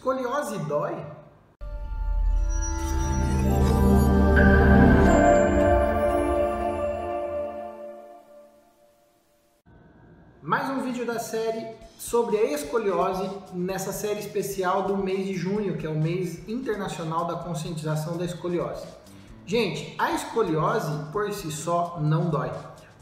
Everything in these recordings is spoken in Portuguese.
Escoliose dói? Mais um vídeo da série sobre a escoliose, nessa série especial do mês de junho, que é o mês internacional da conscientização da escoliose. Gente, a escoliose por si só não dói.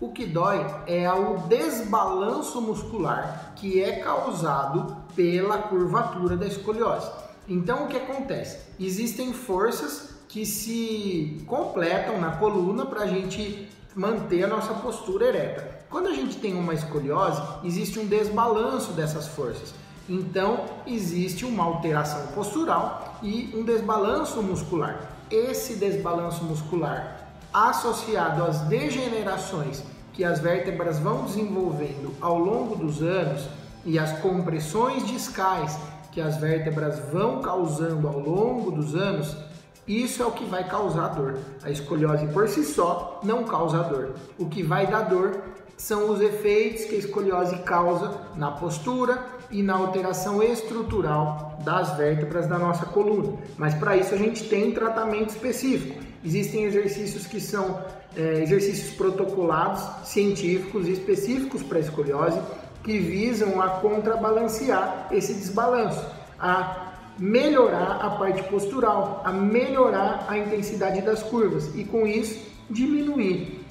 O que dói é o desbalanço muscular que é causado pela curvatura da escoliose. Então, o que acontece? Existem forças que se completam na coluna para a gente manter a nossa postura ereta. Quando a gente tem uma escoliose, existe um desbalanço dessas forças. Então, existe uma alteração postural e um desbalanço muscular. Esse desbalanço muscular associado às degenerações que as vértebras vão desenvolvendo ao longo dos anos e as compressões discais que as vértebras vão causando ao longo dos anos, isso é o que vai causar dor. A escoliose por si só não causa dor. O que vai dar dor são os efeitos que a escoliose causa na postura e na alteração estrutural das vértebras da nossa coluna. Mas para isso a gente tem tratamento específico. Existem exercícios que são é, exercícios protocolados, científicos e específicos para a escoliose que visam a contrabalancear esse desbalanço, a melhorar a parte postural, a melhorar a intensidade das curvas e com isso diminuir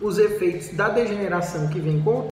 os efeitos da degeneração que vem com o